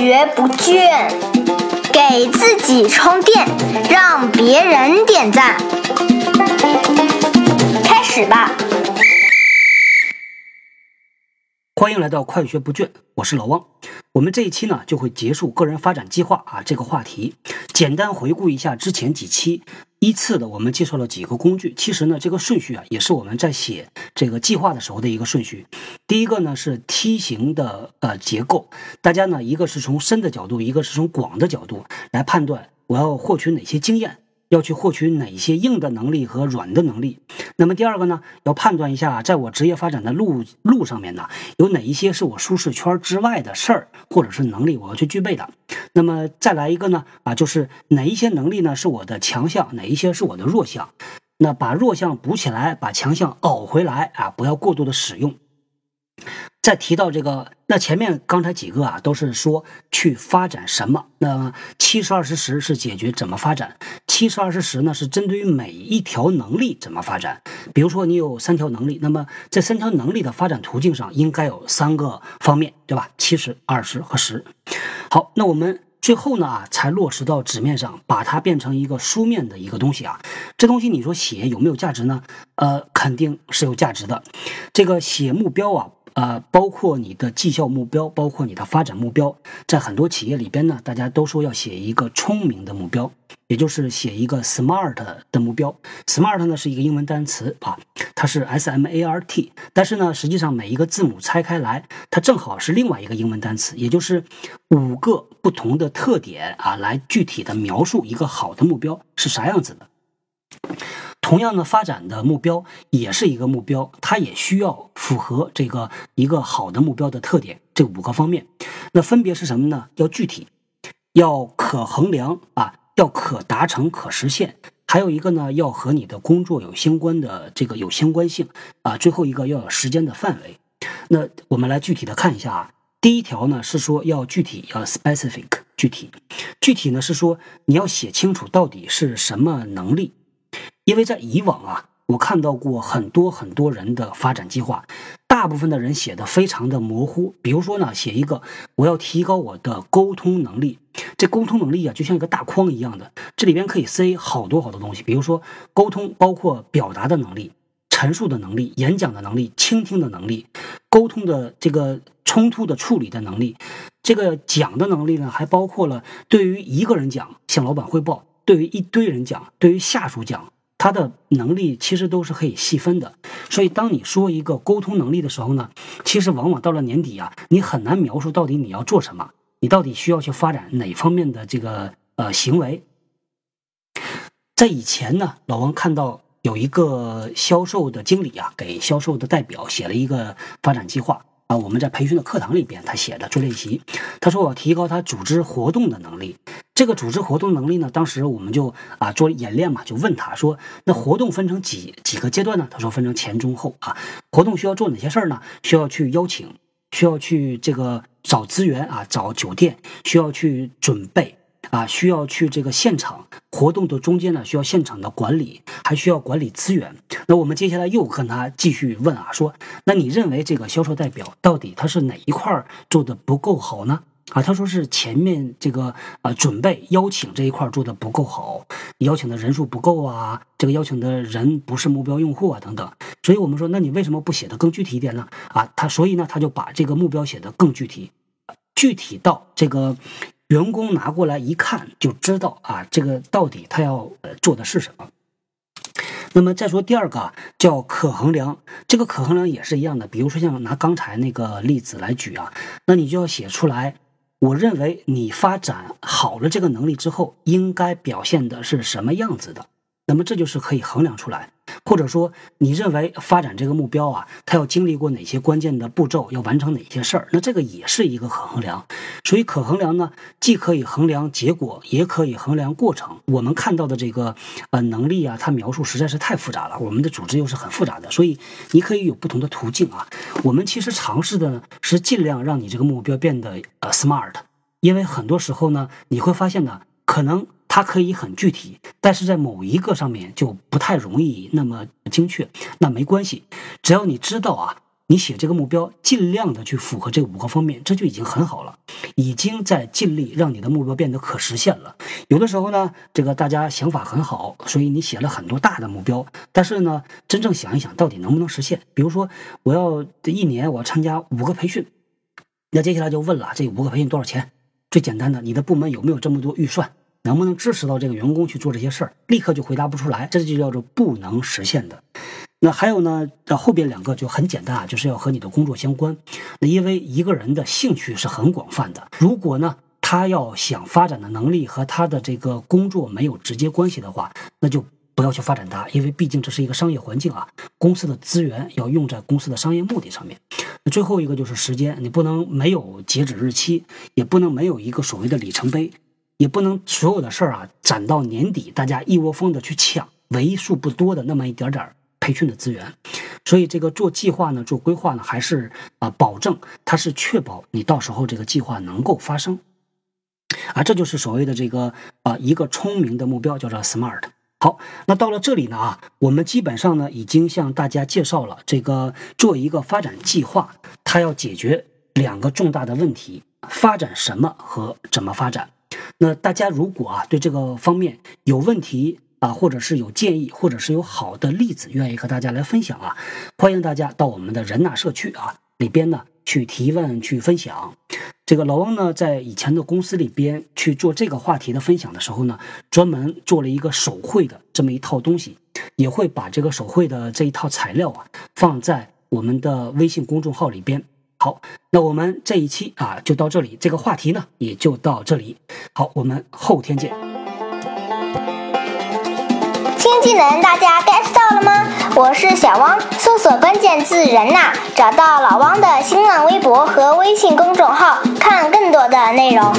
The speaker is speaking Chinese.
学不倦，给自己充电，让别人点赞。开始吧！欢迎来到快学不倦，我是老汪。我们这一期呢就会结束个人发展计划啊这个话题，简单回顾一下之前几期，依次的我们介绍了几个工具。其实呢这个顺序啊也是我们在写这个计划的时候的一个顺序。第一个呢是梯形的呃结构，大家呢一个是从深的角度，一个是从广的角度来判断我要获取哪些经验。要去获取哪些硬的能力和软的能力？那么第二个呢？要判断一下，在我职业发展的路路上面呢，有哪一些是我舒适圈之外的事儿，或者是能力我要去具备的。那么再来一个呢？啊，就是哪一些能力呢是我的强项，哪一些是我的弱项？那把弱项补起来，把强项熬回来啊！不要过度的使用。再提到这个，那前面刚才几个啊，都是说去发展什么？那七十二十十是解决怎么发展？七十二十十呢，是针对于每一条能力怎么发展？比如说你有三条能力，那么这三条能力的发展途径上应该有三个方面，对吧？七十二十和十。好，那我们最后呢，才落实到纸面上，把它变成一个书面的一个东西啊。这东西你说写有没有价值呢？呃，肯定是有价值的。这个写目标啊。呃，包括你的绩效目标，包括你的发展目标，在很多企业里边呢，大家都说要写一个聪明的目标，也就是写一个 SMART 的目标。SMART 呢是一个英文单词啊，它是 S M A R T，但是呢，实际上每一个字母拆开来，它正好是另外一个英文单词，也就是五个不同的特点啊，来具体的描述一个好的目标是啥样子的。同样的发展的目标也是一个目标，它也需要符合这个一个好的目标的特点，这五个方面，那分别是什么呢？要具体，要可衡量啊，要可达成、可实现，还有一个呢，要和你的工作有相关的这个有相关性啊，最后一个要有时间的范围。那我们来具体的看一下啊，第一条呢是说要具体，要 specific 具体，具体呢是说你要写清楚到底是什么能力。因为在以往啊，我看到过很多很多人的发展计划，大部分的人写的非常的模糊。比如说呢，写一个我要提高我的沟通能力，这沟通能力啊，就像一个大框一样的，这里边可以塞好多好多东西。比如说沟通，包括表达的能力、陈述的能力、演讲的能力、倾听的能力、沟通的这个冲突的处理的能力。这个讲的能力呢，还包括了对于一个人讲，向老板汇报；对于一堆人讲，对于下属讲。他的能力其实都是可以细分的，所以当你说一个沟通能力的时候呢，其实往往到了年底啊，你很难描述到底你要做什么，你到底需要去发展哪方面的这个呃行为。在以前呢，老王看到有一个销售的经理啊，给销售的代表写了一个发展计划啊，我们在培训的课堂里边他写的做练习，他说我提高他组织活动的能力。这个组织活动能力呢？当时我们就啊做演练嘛，就问他说：“那活动分成几几个阶段呢？”他说：“分成前中后啊。活动需要做哪些事儿呢？需要去邀请，需要去这个找资源啊，找酒店，需要去准备啊，需要去这个现场活动的中间呢，需要现场的管理，还需要管理资源。那我们接下来又跟他继续问啊，说：那你认为这个销售代表到底他是哪一块做的不够好呢？”啊，他说是前面这个啊准备邀请这一块做的不够好，邀请的人数不够啊，这个邀请的人不是目标用户啊等等，所以我们说，那你为什么不写的更具体一点呢？啊，他所以呢，他就把这个目标写的更具体，具体到这个员工拿过来一看就知道啊，这个到底他要呃做的是什么。那么再说第二个叫可衡量，这个可衡量也是一样的，比如说像拿刚才那个例子来举啊，那你就要写出来。我认为你发展好了这个能力之后，应该表现的是什么样子的？那么这就是可以衡量出来，或者说你认为发展这个目标啊，它要经历过哪些关键的步骤，要完成哪些事儿？那这个也是一个可衡量。所以可衡量呢，既可以衡量结果，也可以衡量过程。我们看到的这个呃能力啊，它描述实在是太复杂了。我们的组织又是很复杂的，所以你可以有不同的途径啊。我们其实尝试的是尽量让你这个目标变得呃 smart，因为很多时候呢，你会发现呢，可能。它可以很具体，但是在某一个上面就不太容易那么精确。那没关系，只要你知道啊，你写这个目标尽量的去符合这五个方面，这就已经很好了，已经在尽力让你的目标变得可实现了。有的时候呢，这个大家想法很好，所以你写了很多大的目标，但是呢，真正想一想，到底能不能实现？比如说，我要这一年我要参加五个培训，那接下来就问了，这五个培训多少钱？最简单的，你的部门有没有这么多预算？能不能支持到这个员工去做这些事儿？立刻就回答不出来，这就叫做不能实现的。那还有呢？这后边两个就很简单啊，就是要和你的工作相关。那因为一个人的兴趣是很广泛的，如果呢他要想发展的能力和他的这个工作没有直接关系的话，那就不要去发展它，因为毕竟这是一个商业环境啊，公司的资源要用在公司的商业目的上面。那最后一个就是时间，你不能没有截止日期，也不能没有一个所谓的里程碑。也不能所有的事儿啊攒到年底，大家一窝蜂的去抢为数不多的那么一点点培训的资源，所以这个做计划呢，做规划呢，还是啊保证它是确保你到时候这个计划能够发生，啊，这就是所谓的这个啊一个聪明的目标叫做 SMART。好，那到了这里呢啊，我们基本上呢已经向大家介绍了这个做一个发展计划，它要解决两个重大的问题：发展什么和怎么发展。那大家如果啊对这个方面有问题啊，或者是有建议，或者是有好的例子愿意和大家来分享啊，欢迎大家到我们的人纳社区啊里边呢去提问去分享。这个老汪呢在以前的公司里边去做这个话题的分享的时候呢，专门做了一个手绘的这么一套东西，也会把这个手绘的这一套材料啊放在我们的微信公众号里边。好，那我们这一期啊就到这里，这个话题呢也就到这里。好，我们后天见。新技能大家 get 到了吗？我是小汪，搜索关键字“人呐”，找到老汪的新浪微博和微信公众号，看更多的内容。